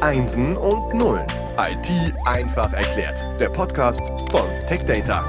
Einsen und Nullen. IT einfach erklärt. Der Podcast von TechData.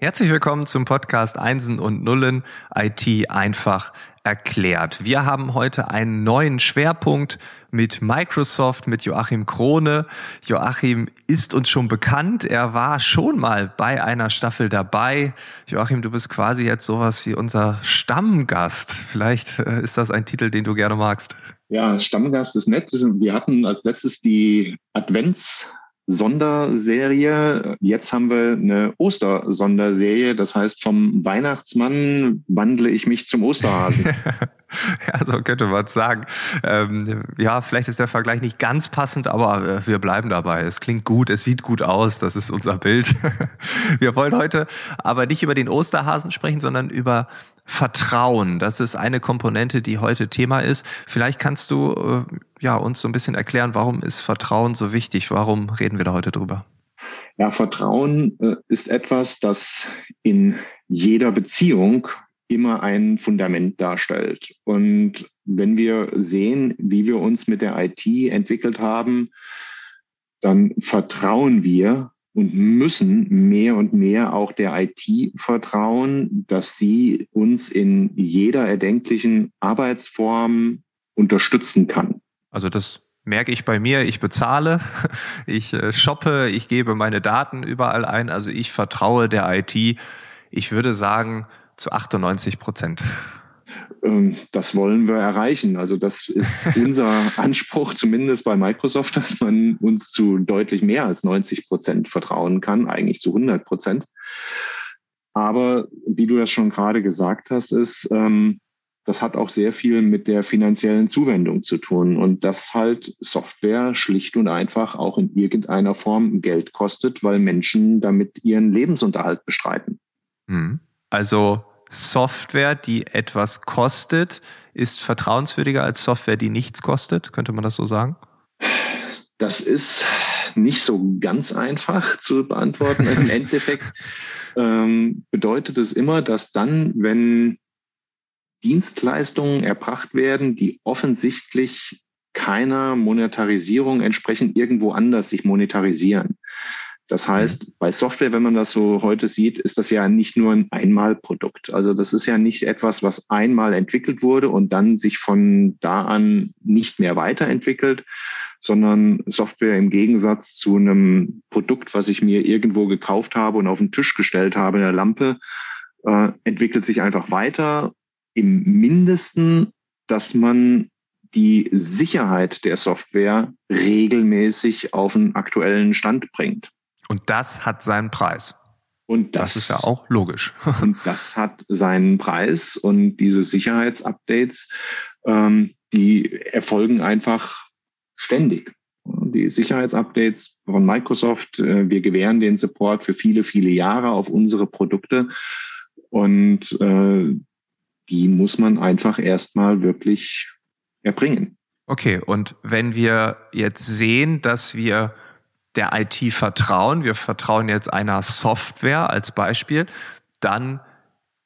Herzlich willkommen zum Podcast Einsen und Nullen IT einfach erklärt. Wir haben heute einen neuen Schwerpunkt mit Microsoft, mit Joachim Krone. Joachim ist uns schon bekannt. Er war schon mal bei einer Staffel dabei. Joachim, du bist quasi jetzt sowas wie unser Stammgast. Vielleicht äh, ist das ein Titel, den du gerne magst. Ja, Stammgast ist nett. Wir hatten als letztes die Advents Sonderserie. Jetzt haben wir eine Ostersonderserie. Das heißt, vom Weihnachtsmann wandle ich mich zum Osterhasen. ja, so könnte man es sagen. Ähm, ja, vielleicht ist der Vergleich nicht ganz passend, aber äh, wir bleiben dabei. Es klingt gut, es sieht gut aus, das ist unser Bild. wir wollen heute aber nicht über den Osterhasen sprechen, sondern über Vertrauen. Das ist eine Komponente, die heute Thema ist. Vielleicht kannst du äh, ja uns so ein bisschen erklären, warum ist Vertrauen so wichtig? Warum reden wir da heute drüber? Ja, Vertrauen äh, ist etwas, das in jeder Beziehung immer ein Fundament darstellt. Und wenn wir sehen, wie wir uns mit der IT entwickelt haben, dann vertrauen wir und müssen mehr und mehr auch der IT vertrauen, dass sie uns in jeder erdenklichen Arbeitsform unterstützen kann. Also das merke ich bei mir, ich bezahle, ich äh, shoppe, ich gebe meine Daten überall ein, also ich vertraue der IT, ich würde sagen, zu 98 Prozent. Ähm, das wollen wir erreichen. Also das ist unser Anspruch, zumindest bei Microsoft, dass man uns zu deutlich mehr als 90 Prozent vertrauen kann, eigentlich zu 100 Prozent. Aber wie du das schon gerade gesagt hast, ist, ähm, das hat auch sehr viel mit der finanziellen Zuwendung zu tun und dass halt Software schlicht und einfach auch in irgendeiner Form Geld kostet, weil Menschen damit ihren Lebensunterhalt bestreiten. Mhm. Also Software, die etwas kostet, ist vertrauenswürdiger als Software, die nichts kostet? Könnte man das so sagen? Das ist nicht so ganz einfach zu beantworten. Im Endeffekt ähm, bedeutet es immer, dass dann, wenn Dienstleistungen erbracht werden, die offensichtlich keiner Monetarisierung entsprechen, irgendwo anders sich monetarisieren. Das mhm. heißt, bei Software, wenn man das so heute sieht, ist das ja nicht nur ein Einmalprodukt. Also das ist ja nicht etwas, was einmal entwickelt wurde und dann sich von da an nicht mehr weiterentwickelt, sondern Software im Gegensatz zu einem Produkt, was ich mir irgendwo gekauft habe und auf den Tisch gestellt habe, in der Lampe, äh, entwickelt sich einfach weiter. Im Mindesten, dass man die Sicherheit der Software regelmäßig auf einen aktuellen Stand bringt. Und das hat seinen Preis. Und das, das ist ja auch logisch. und das hat seinen Preis und diese Sicherheitsupdates, ähm, die erfolgen einfach ständig. Die Sicherheitsupdates von Microsoft, äh, wir gewähren den Support für viele, viele Jahre auf unsere Produkte und äh, die muss man einfach erstmal wirklich erbringen. Okay, und wenn wir jetzt sehen, dass wir der IT vertrauen, wir vertrauen jetzt einer Software als Beispiel, dann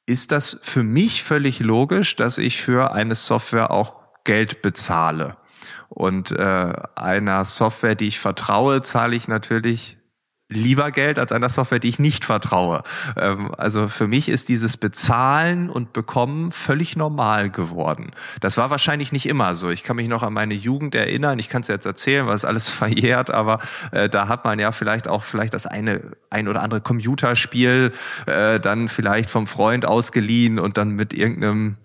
ist das für mich völlig logisch, dass ich für eine Software auch Geld bezahle. Und äh, einer Software, die ich vertraue, zahle ich natürlich lieber Geld als einer Software, die ich nicht vertraue. Ähm, also für mich ist dieses Bezahlen und Bekommen völlig normal geworden. Das war wahrscheinlich nicht immer so. Ich kann mich noch an meine Jugend erinnern. Ich kann es jetzt erzählen, weil es alles verjährt, aber äh, da hat man ja vielleicht auch vielleicht das eine ein oder andere Computerspiel äh, dann vielleicht vom Freund ausgeliehen und dann mit irgendeinem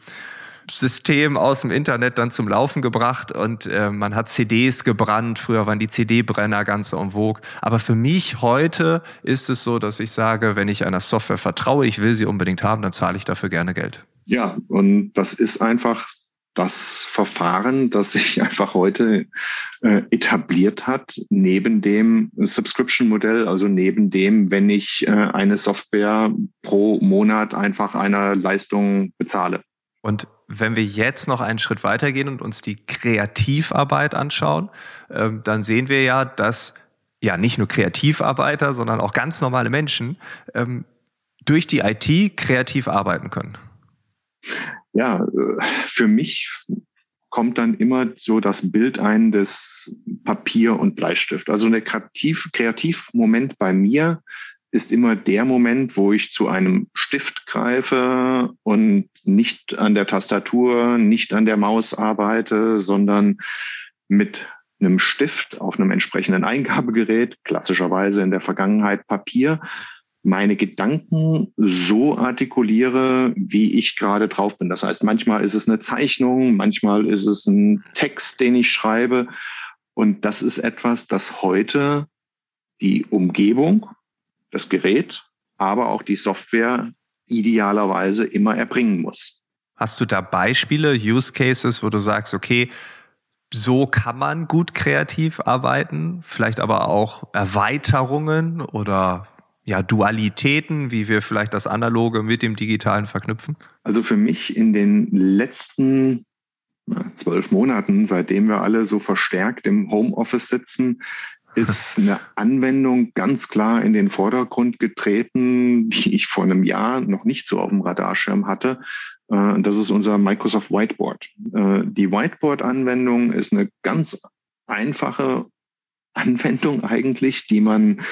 System aus dem Internet dann zum Laufen gebracht und äh, man hat CDs gebrannt. Früher waren die CD-Brenner ganz en vogue. Aber für mich heute ist es so, dass ich sage, wenn ich einer Software vertraue, ich will sie unbedingt haben, dann zahle ich dafür gerne Geld. Ja, und das ist einfach das Verfahren, das sich einfach heute äh, etabliert hat, neben dem Subscription-Modell, also neben dem, wenn ich äh, eine Software pro Monat einfach einer Leistung bezahle. Und wenn wir jetzt noch einen Schritt weitergehen und uns die Kreativarbeit anschauen, ähm, dann sehen wir ja, dass ja nicht nur Kreativarbeiter, sondern auch ganz normale Menschen ähm, durch die IT kreativ arbeiten können. Ja, äh, für mich kommt dann immer so das Bild ein des Papier und Bleistift. Also der Kreativ, Kreativmoment bei mir ist immer der Moment, wo ich zu einem Stift greife und nicht an der Tastatur, nicht an der Maus arbeite, sondern mit einem Stift auf einem entsprechenden Eingabegerät, klassischerweise in der Vergangenheit Papier, meine Gedanken so artikuliere, wie ich gerade drauf bin. Das heißt, manchmal ist es eine Zeichnung, manchmal ist es ein Text, den ich schreibe. Und das ist etwas, das heute die Umgebung, das Gerät, aber auch die Software idealerweise immer erbringen muss. Hast du da Beispiele, Use Cases, wo du sagst, okay, so kann man gut kreativ arbeiten, vielleicht aber auch Erweiterungen oder ja, Dualitäten, wie wir vielleicht das Analoge mit dem Digitalen verknüpfen? Also für mich in den letzten zwölf Monaten, seitdem wir alle so verstärkt im Homeoffice sitzen, ist eine Anwendung ganz klar in den Vordergrund getreten, die ich vor einem Jahr noch nicht so auf dem Radarschirm hatte. Äh, das ist unser Microsoft Whiteboard. Äh, die Whiteboard-Anwendung ist eine ganz einfache Anwendung eigentlich, die man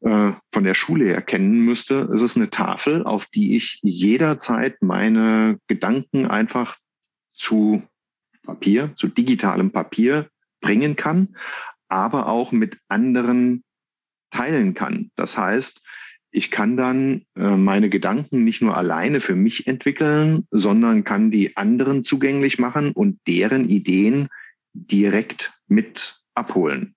äh, von der Schule her kennen müsste. Es ist eine Tafel, auf die ich jederzeit meine Gedanken einfach zu Papier, zu digitalem Papier bringen kann, aber auch mit anderen teilen kann. Das heißt, ich kann dann äh, meine Gedanken nicht nur alleine für mich entwickeln, sondern kann die anderen zugänglich machen und deren Ideen direkt mit abholen.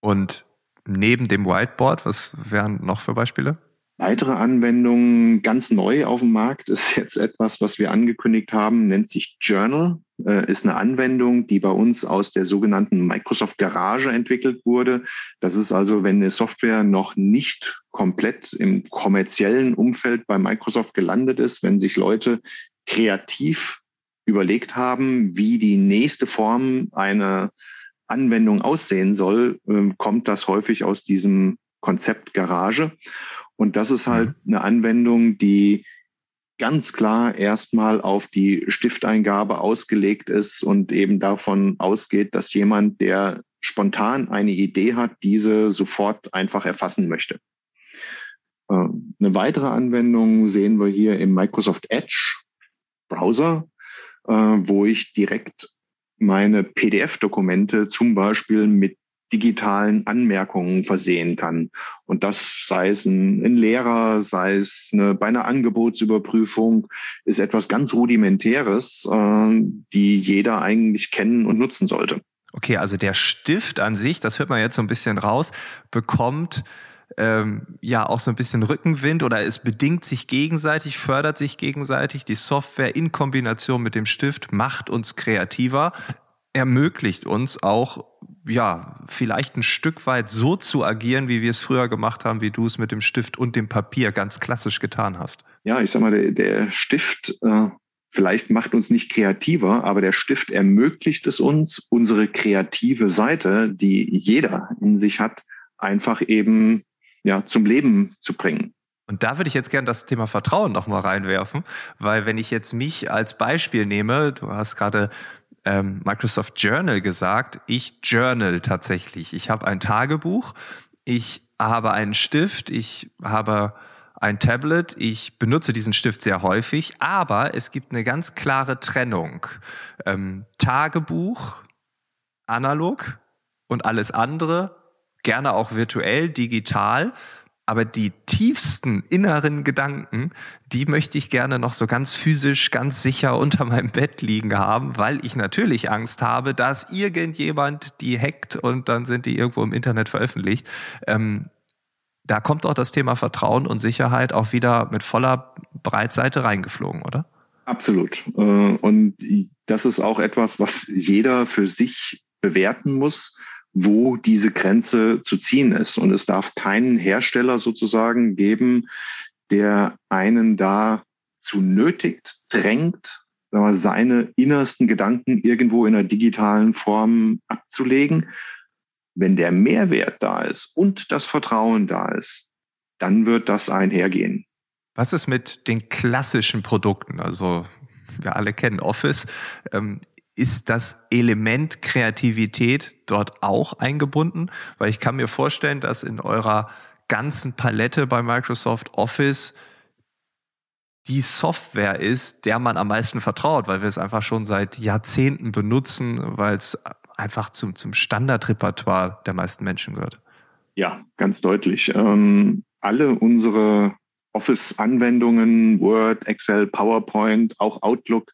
Und neben dem Whiteboard, was wären noch für Beispiele? Weitere Anwendungen ganz neu auf dem Markt ist jetzt etwas, was wir angekündigt haben, nennt sich Journal. Äh, ist eine Anwendung, die bei uns aus der sogenannten Microsoft Garage entwickelt wurde. Das ist also, wenn eine Software noch nicht komplett im kommerziellen Umfeld bei Microsoft gelandet ist, wenn sich Leute kreativ überlegt haben, wie die nächste Form einer Anwendung aussehen soll, äh, kommt das häufig aus diesem Konzept Garage. Und das ist halt mhm. eine Anwendung, die ganz klar erstmal auf die Stifteingabe ausgelegt ist und eben davon ausgeht, dass jemand, der spontan eine Idee hat, diese sofort einfach erfassen möchte. Äh, eine weitere Anwendung sehen wir hier im Microsoft Edge Browser, äh, wo ich direkt meine PDF-Dokumente zum Beispiel mit digitalen Anmerkungen versehen kann. Und das sei es ein, ein Lehrer, sei es eine, bei einer Angebotsüberprüfung, ist etwas ganz Rudimentäres, äh, die jeder eigentlich kennen und nutzen sollte. Okay, also der Stift an sich, das hört man jetzt so ein bisschen raus, bekommt ähm, ja auch so ein bisschen Rückenwind oder es bedingt sich gegenseitig, fördert sich gegenseitig. Die Software in Kombination mit dem Stift macht uns kreativer, ermöglicht uns auch ja, vielleicht ein Stück weit so zu agieren, wie wir es früher gemacht haben, wie du es mit dem Stift und dem Papier ganz klassisch getan hast. Ja, ich sag mal, der, der Stift äh, vielleicht macht uns nicht kreativer, aber der Stift ermöglicht es uns, unsere kreative Seite, die jeder in sich hat, einfach eben ja zum Leben zu bringen. Und da würde ich jetzt gerne das Thema Vertrauen nochmal reinwerfen, weil wenn ich jetzt mich als Beispiel nehme, du hast gerade ähm, Microsoft Journal gesagt. Ich journal tatsächlich. Ich habe ein Tagebuch, ich habe einen Stift, ich habe ein Tablet. Ich benutze diesen Stift sehr häufig, aber es gibt eine ganz klare Trennung. Ähm, Tagebuch, analog und alles andere, gerne auch virtuell, digital. Aber die tiefsten inneren Gedanken, die möchte ich gerne noch so ganz physisch, ganz sicher unter meinem Bett liegen haben, weil ich natürlich Angst habe, dass irgendjemand die hackt und dann sind die irgendwo im Internet veröffentlicht. Ähm, da kommt auch das Thema Vertrauen und Sicherheit auch wieder mit voller Breitseite reingeflogen, oder? Absolut. Äh, und das ist auch etwas, was jeder für sich bewerten muss wo diese Grenze zu ziehen ist. Und es darf keinen Hersteller sozusagen geben, der einen da zu nötigt, drängt, seine innersten Gedanken irgendwo in einer digitalen Form abzulegen. Wenn der Mehrwert da ist und das Vertrauen da ist, dann wird das einhergehen. Was ist mit den klassischen Produkten? Also wir alle kennen Office. Ist das Element Kreativität dort auch eingebunden? Weil ich kann mir vorstellen, dass in eurer ganzen Palette bei Microsoft Office die Software ist, der man am meisten vertraut, weil wir es einfach schon seit Jahrzehnten benutzen, weil es einfach zum, zum Standardrepertoire der meisten Menschen gehört. Ja, ganz deutlich. Ähm, alle unsere Office-Anwendungen, Word, Excel, PowerPoint, auch Outlook,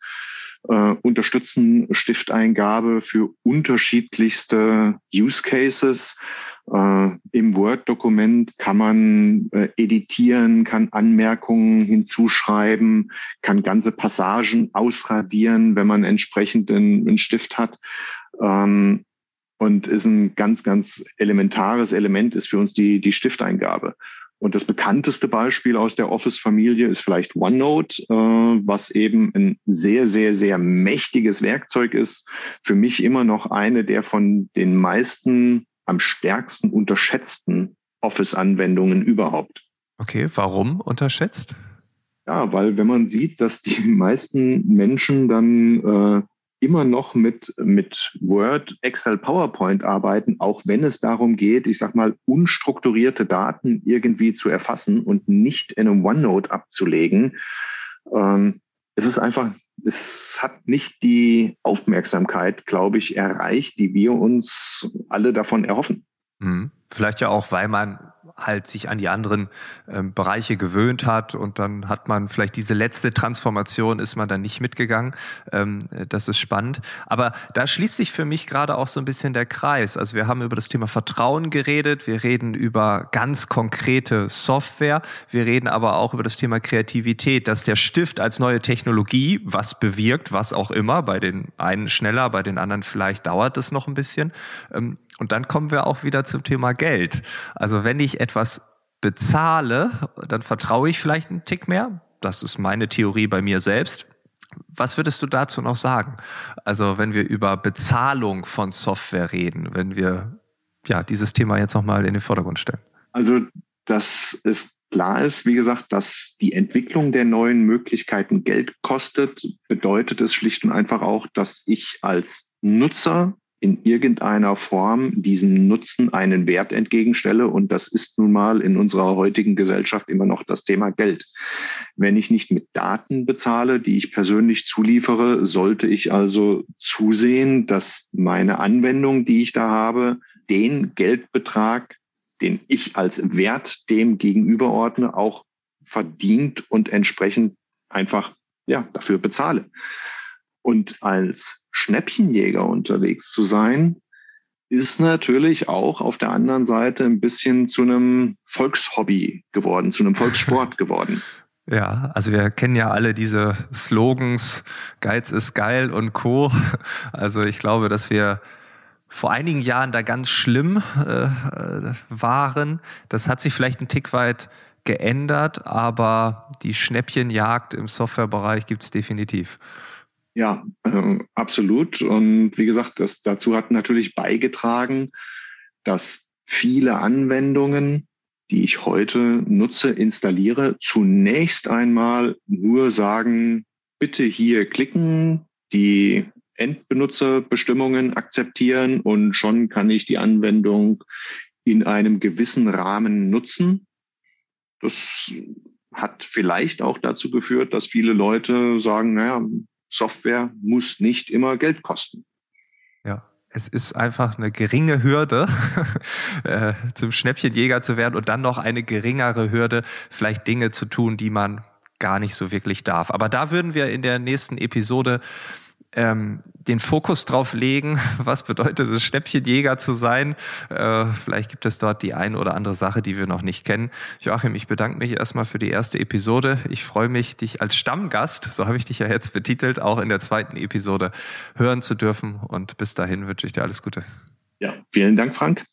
äh, unterstützen Stifteingabe für unterschiedlichste Use Cases. Äh, Im Word-Dokument kann man äh, editieren, kann Anmerkungen hinzuschreiben, kann ganze Passagen ausradieren, wenn man entsprechend einen, Stift hat. Ähm, und ist ein ganz, ganz elementares Element ist für uns die, die Stifteingabe. Und das bekannteste Beispiel aus der Office-Familie ist vielleicht OneNote, äh, was eben ein sehr, sehr, sehr mächtiges Werkzeug ist. Für mich immer noch eine der von den meisten am stärksten unterschätzten Office-Anwendungen überhaupt. Okay, warum unterschätzt? Ja, weil wenn man sieht, dass die meisten Menschen dann äh, immer noch mit, mit Word, Excel, PowerPoint arbeiten, auch wenn es darum geht, ich sag mal, unstrukturierte Daten irgendwie zu erfassen und nicht in einem OneNote abzulegen. Ähm, es ist einfach, es hat nicht die Aufmerksamkeit, glaube ich, erreicht, die wir uns alle davon erhoffen. Mhm. Vielleicht ja auch, weil man halt sich an die anderen ähm, Bereiche gewöhnt hat und dann hat man vielleicht diese letzte Transformation ist man dann nicht mitgegangen. Ähm, das ist spannend. Aber da schließt sich für mich gerade auch so ein bisschen der Kreis. Also wir haben über das Thema Vertrauen geredet, wir reden über ganz konkrete Software, wir reden aber auch über das Thema Kreativität, dass der Stift als neue Technologie was bewirkt, was auch immer, bei den einen schneller, bei den anderen vielleicht dauert es noch ein bisschen. Ähm, und dann kommen wir auch wieder zum Thema Geld. Also wenn ich etwas bezahle, dann vertraue ich vielleicht einen Tick mehr. Das ist meine Theorie bei mir selbst. Was würdest du dazu noch sagen? Also wenn wir über Bezahlung von Software reden, wenn wir ja dieses Thema jetzt nochmal in den Vordergrund stellen. Also das ist klar ist, wie gesagt, dass die Entwicklung der neuen Möglichkeiten Geld kostet, bedeutet es schlicht und einfach auch, dass ich als Nutzer in irgendeiner Form diesem Nutzen einen Wert entgegenstelle. Und das ist nun mal in unserer heutigen Gesellschaft immer noch das Thema Geld. Wenn ich nicht mit Daten bezahle, die ich persönlich zuliefere, sollte ich also zusehen, dass meine Anwendung, die ich da habe, den Geldbetrag, den ich als Wert dem gegenüberordne, auch verdient und entsprechend einfach ja, dafür bezahle. Und als Schnäppchenjäger unterwegs zu sein, ist natürlich auch auf der anderen Seite ein bisschen zu einem Volkshobby geworden, zu einem Volkssport geworden. Ja, also wir kennen ja alle diese Slogans, Geiz ist geil und Co. Also ich glaube, dass wir vor einigen Jahren da ganz schlimm äh, waren. Das hat sich vielleicht ein Tick weit geändert, aber die Schnäppchenjagd im Softwarebereich gibt es definitiv. Ja, äh, absolut. Und wie gesagt, das, dazu hat natürlich beigetragen, dass viele Anwendungen, die ich heute nutze, installiere, zunächst einmal nur sagen, bitte hier klicken, die Endbenutzerbestimmungen akzeptieren und schon kann ich die Anwendung in einem gewissen Rahmen nutzen. Das hat vielleicht auch dazu geführt, dass viele Leute sagen, naja, Software muss nicht immer Geld kosten. Ja, es ist einfach eine geringe Hürde, äh, zum Schnäppchenjäger zu werden und dann noch eine geringere Hürde, vielleicht Dinge zu tun, die man gar nicht so wirklich darf. Aber da würden wir in der nächsten Episode ähm, den Fokus drauf legen, was bedeutet es, Schnäppchenjäger zu sein. Äh, vielleicht gibt es dort die eine oder andere Sache, die wir noch nicht kennen. Joachim, ich bedanke mich erstmal für die erste Episode. Ich freue mich, dich als Stammgast, so habe ich dich ja jetzt betitelt, auch in der zweiten Episode hören zu dürfen. Und bis dahin wünsche ich dir alles Gute. Ja, vielen Dank, Frank.